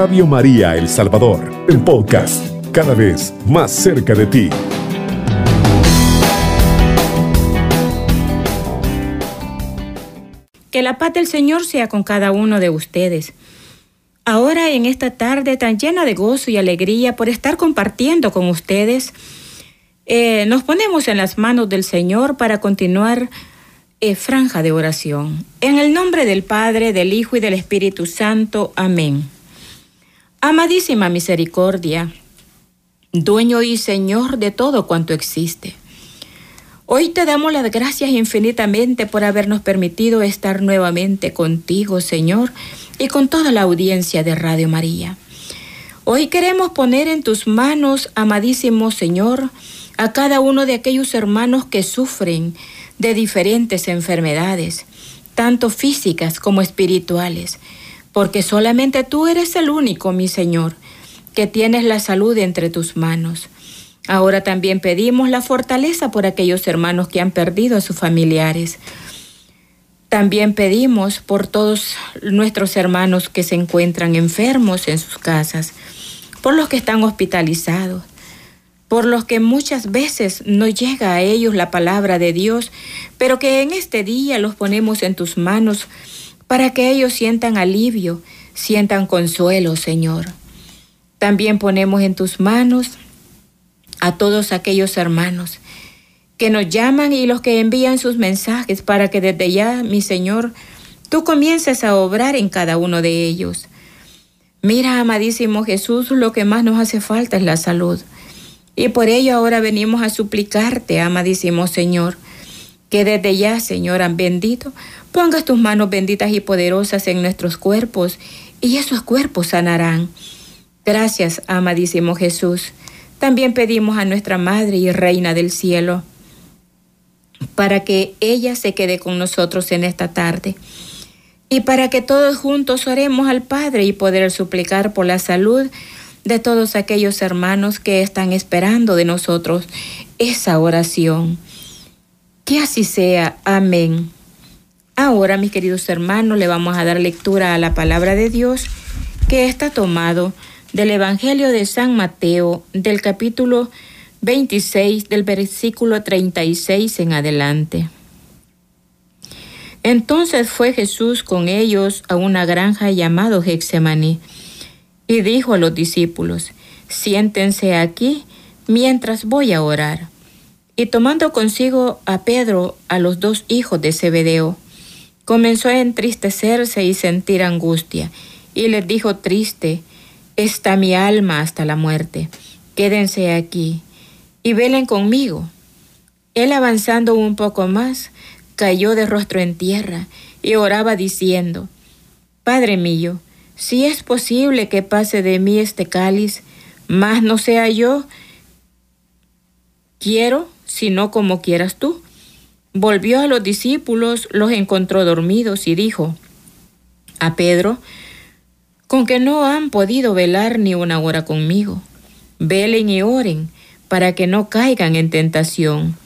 Radio María El Salvador, el podcast, cada vez más cerca de ti. Que la paz del Señor sea con cada uno de ustedes. Ahora en esta tarde tan llena de gozo y alegría por estar compartiendo con ustedes, eh, nos ponemos en las manos del Señor para continuar eh, franja de oración. En el nombre del Padre, del Hijo y del Espíritu Santo. Amén. Amadísima misericordia, dueño y Señor de todo cuanto existe. Hoy te damos las gracias infinitamente por habernos permitido estar nuevamente contigo, Señor, y con toda la audiencia de Radio María. Hoy queremos poner en tus manos, amadísimo Señor, a cada uno de aquellos hermanos que sufren de diferentes enfermedades, tanto físicas como espirituales, porque solamente tú eres el único, mi Señor, que tienes la salud entre tus manos. Ahora también pedimos la fortaleza por aquellos hermanos que han perdido a sus familiares. También pedimos por todos nuestros hermanos que se encuentran enfermos en sus casas, por los que están hospitalizados, por los que muchas veces no llega a ellos la palabra de Dios, pero que en este día los ponemos en tus manos para que ellos sientan alivio, sientan consuelo, Señor. También ponemos en tus manos a todos aquellos hermanos que nos llaman y los que envían sus mensajes para que desde ya, mi Señor, tú comiences a obrar en cada uno de ellos. Mira, amadísimo Jesús, lo que más nos hace falta es la salud. Y por ello ahora venimos a suplicarte, amadísimo Señor, que desde ya, Señor, bendito, pongas tus manos benditas y poderosas en nuestros cuerpos y esos cuerpos sanarán. Gracias, amadísimo Jesús. También pedimos a nuestra Madre y Reina del Cielo para que ella se quede con nosotros en esta tarde y para que todos juntos oremos al Padre y poder suplicar por la salud de todos aquellos hermanos que están esperando de nosotros esa oración. Que así sea. Amén. Ahora, mis queridos hermanos, le vamos a dar lectura a la palabra de Dios que está tomado del Evangelio de San Mateo, del capítulo 26, del versículo 36 en adelante. Entonces fue Jesús con ellos a una granja llamado Hexemaní y dijo a los discípulos, siéntense aquí mientras voy a orar. Y tomando consigo a Pedro, a los dos hijos de Zebedeo, comenzó a entristecerse y sentir angustia, y les dijo triste, está mi alma hasta la muerte. Quédense aquí y velen conmigo. Él avanzando un poco más, cayó de rostro en tierra y oraba diciendo, Padre mío, si es posible que pase de mí este cáliz, más no sea yo, quiero, sino como quieras tú. Volvió a los discípulos, los encontró dormidos y dijo a Pedro, con que no han podido velar ni una hora conmigo. Velen y oren para que no caigan en tentación.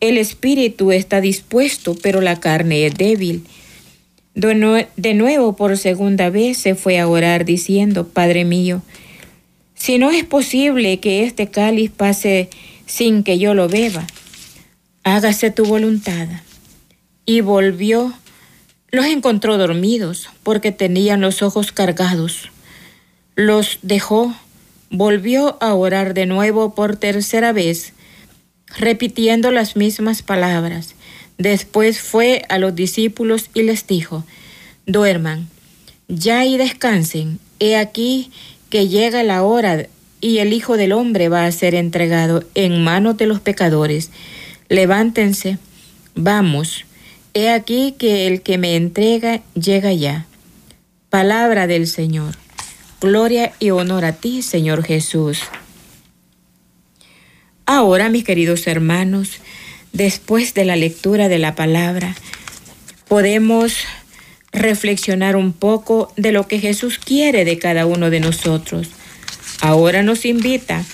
El espíritu está dispuesto, pero la carne es débil. De nuevo, por segunda vez, se fue a orar diciendo, Padre mío, si no es posible que este cáliz pase sin que yo lo beba, hágase tu voluntad. Y volvió los encontró dormidos porque tenían los ojos cargados. Los dejó, volvió a orar de nuevo por tercera vez, repitiendo las mismas palabras. Después fue a los discípulos y les dijo, duerman, ya y descansen, he aquí que llega la hora y el Hijo del Hombre va a ser entregado en manos de los pecadores. Levántense, vamos, He aquí que el que me entrega llega ya. Palabra del Señor. Gloria y honor a ti, Señor Jesús. Ahora, mis queridos hermanos, después de la lectura de la palabra, podemos reflexionar un poco de lo que Jesús quiere de cada uno de nosotros. Ahora nos invita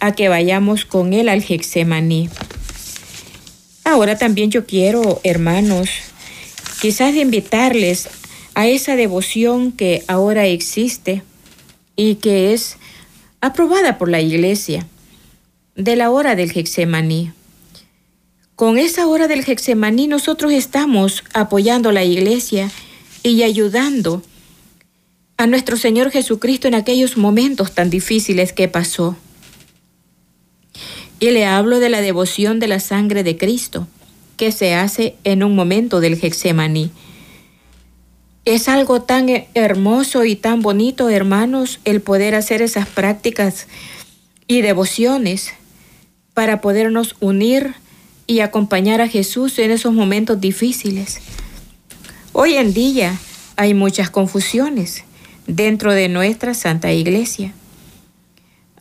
a que vayamos con Él al Hexemaní. Ahora también yo quiero, hermanos, quizás invitarles a esa devoción que ahora existe y que es aprobada por la iglesia de la hora del Hexemaní. Con esa hora del Hexemaní nosotros estamos apoyando a la iglesia y ayudando a nuestro Señor Jesucristo en aquellos momentos tan difíciles que pasó. Y le hablo de la devoción de la sangre de Cristo, que se hace en un momento del Hexemaní. Es algo tan hermoso y tan bonito, hermanos, el poder hacer esas prácticas y devociones para podernos unir y acompañar a Jesús en esos momentos difíciles. Hoy en día hay muchas confusiones dentro de nuestra Santa Iglesia.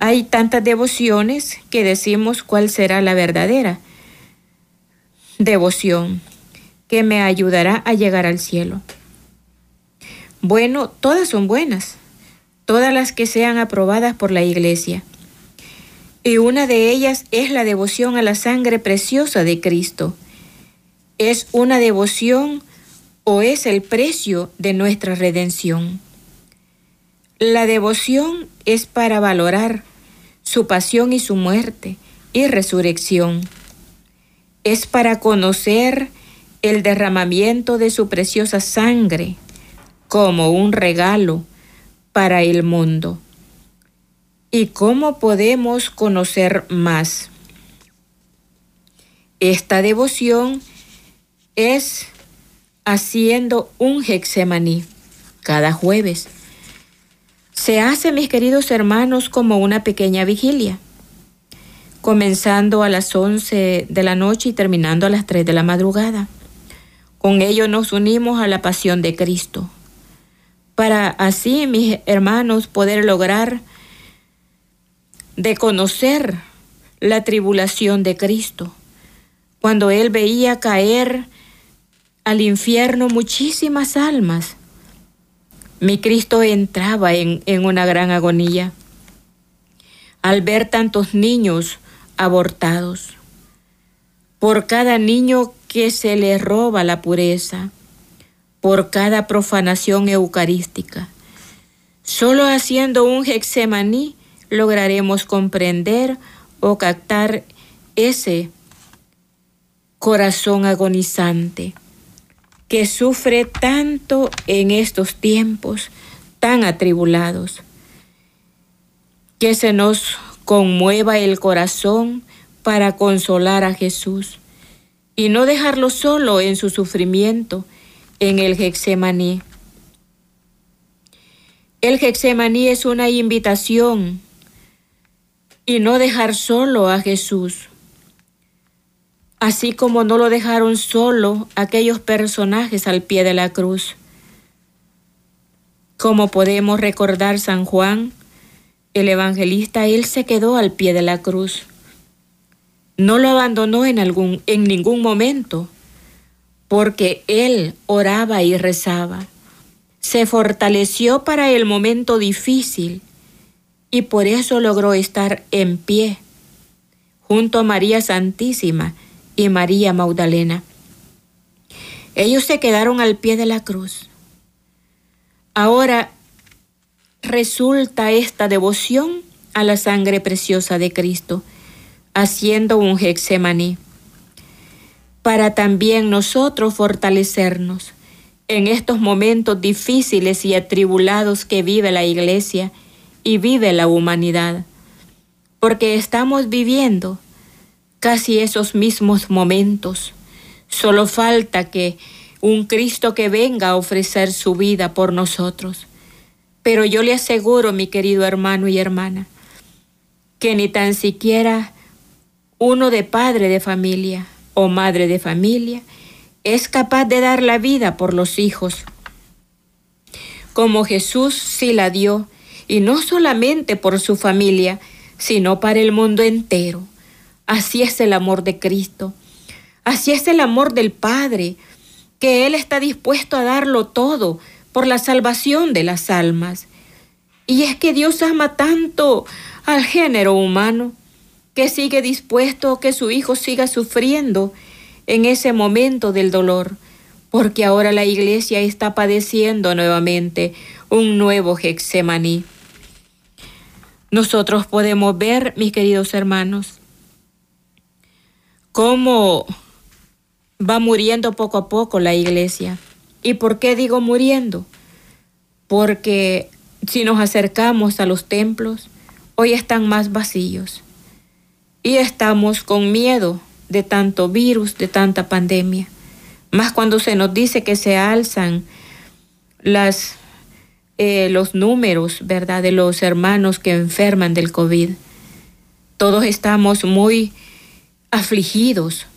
Hay tantas devociones que decimos cuál será la verdadera devoción que me ayudará a llegar al cielo. Bueno, todas son buenas, todas las que sean aprobadas por la Iglesia. Y una de ellas es la devoción a la sangre preciosa de Cristo. Es una devoción o es el precio de nuestra redención. La devoción es para valorar su pasión y su muerte y resurrección. Es para conocer el derramamiento de su preciosa sangre como un regalo para el mundo. ¿Y cómo podemos conocer más? Esta devoción es haciendo un hexemaní cada jueves. Se hace, mis queridos hermanos, como una pequeña vigilia, comenzando a las 11 de la noche y terminando a las 3 de la madrugada. Con ello nos unimos a la pasión de Cristo, para así, mis hermanos, poder lograr de conocer la tribulación de Cristo, cuando Él veía caer al infierno muchísimas almas. Mi Cristo entraba en, una gran agonía al ver tantos niños abortados, por cada niño que se le roba la pureza, por cada profanación eucarística. Solo haciendo un hexemaní lograremos comprender o captar ese corazón agonizante que sufre tanto en estos tiempos tan atribulados. Que se nos conmueva el corazón para consolar a Jesús y no dejarlo solo en su sufrimiento en el Hexemaní. El Hexemaní es una invitación y no dejar solo a Jesús. Así como no lo dejaron solo aquellos personajes al pie de la cruz. Como podemos recordar San Juan, el evangelista, él se quedó al pie de la cruz. No lo abandonó en, en ningún momento, porque él oraba y rezaba. Se fortaleció para el momento difícil y por eso logró estar en pie junto a María Santísima y María Magdalena. Ellos se quedaron al pie de la cruz. Ahora resulta esta devoción a la sangre preciosa de Cristo, haciendo un hexemaní, para también nosotros fortalecernos en estos momentos difíciles y atribulados que vive la iglesia y vive la humanidad, porque estamos viviendo casi esos mismos momentos. Solo falta que un Cristo que venga a ofrecer su vida por nosotros. Pero yo le aseguro, mi querido hermano y hermana, que ni tan siquiera uno de padre de familia o madre de familia es capaz de dar la vida por los hijos, como Jesús sí la dio y no solamente por su familia, sino para el mundo entero. Así es el amor de Cristo. Así es el amor del Padre, que Él está dispuesto a darlo todo por la salvación de las almas. Y es que Dios ama tanto al género humano que sigue dispuesto a que su Hijo siga sufriendo en ese momento del dolor, porque ahora la iglesia está padeciendo nuevamente un nuevo Hexemaní. nosotros podemos ver, mis queridos hermanos, cómo va muriendo poco a poco la iglesia. ¿Y por qué digo muriendo? Porque si nos acercamos a los templos, hoy están más vacíos y estamos con miedo de tanto virus, de tanta pandemia. Más cuando se nos dice que se alzan las, eh, los números, ¿verdad?, de los hermanos que enferman del COVID. Todos estamos muy afligidos,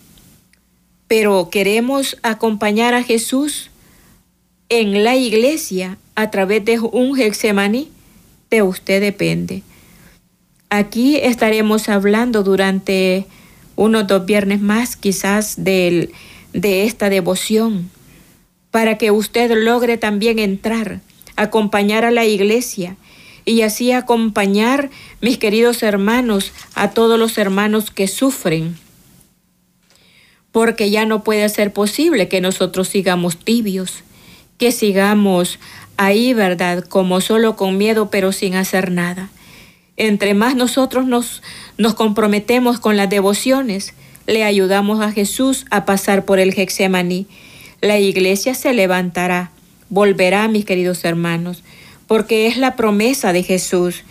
pero queremos acompañar a Jesús en la iglesia a través de un Hexemaní. De usted depende. Aquí estaremos hablando durante unos dos viernes más quizás de esta devoción, para que usted logre también entrar, acompañar a la iglesia y así acompañar, mis queridos hermanos, a todos los hermanos que sufren, porque ya no puede ser posible que nosotros sigamos tibios, que sigamos ahí, ¿verdad? Como solo con miedo, pero sin hacer nada. Entre más nosotros nos, nos comprometemos con las devociones, le ayudamos a Jesús a pasar por el Hexemaní. La iglesia se levantará, volverá, mis queridos hermanos, porque es la promesa de Jesús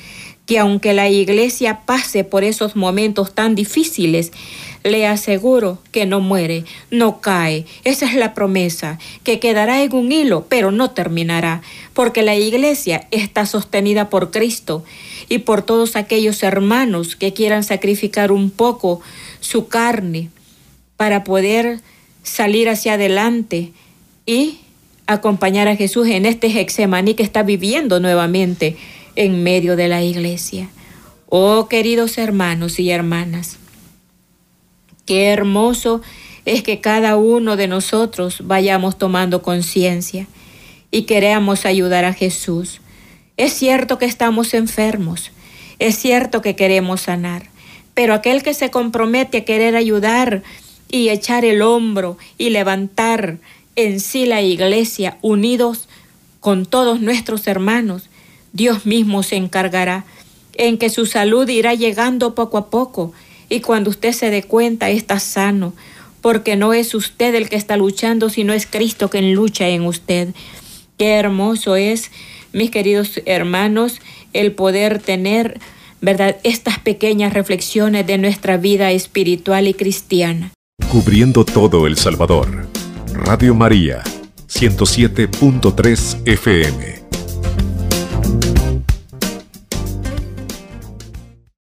que aunque la iglesia pase por esos momentos tan difíciles, le aseguro que no muere, no cae. Esa es la promesa, que quedará en un hilo, pero no terminará, porque la iglesia está sostenida por Cristo y por todos aquellos hermanos que quieran sacrificar un poco su carne para poder salir hacia adelante y acompañar a Jesús en este Hexemaní que está viviendo nuevamente en medio de la iglesia. Oh queridos hermanos y hermanas, Qué hermoso es que cada uno de nosotros vayamos tomando conciencia y queremos ayudar a Jesús. Es cierto que estamos enfermos, es cierto que queremos sanar, pero aquel que se compromete a querer ayudar y echar el hombro y levantar en sí la iglesia unidos con todos nuestros hermanos, Dios mismo se encargará en que su salud irá llegando poco a poco y cuando usted se dé cuenta está sano, porque no es usted el que está luchando, sino es Cristo quien lucha en usted. Qué hermoso es, mis queridos hermanos, el poder tener, ¿verdad?, estas pequeñas reflexiones de nuestra vida espiritual y cristiana. Cubriendo todo El Salvador. Radio María, 107.3 FM.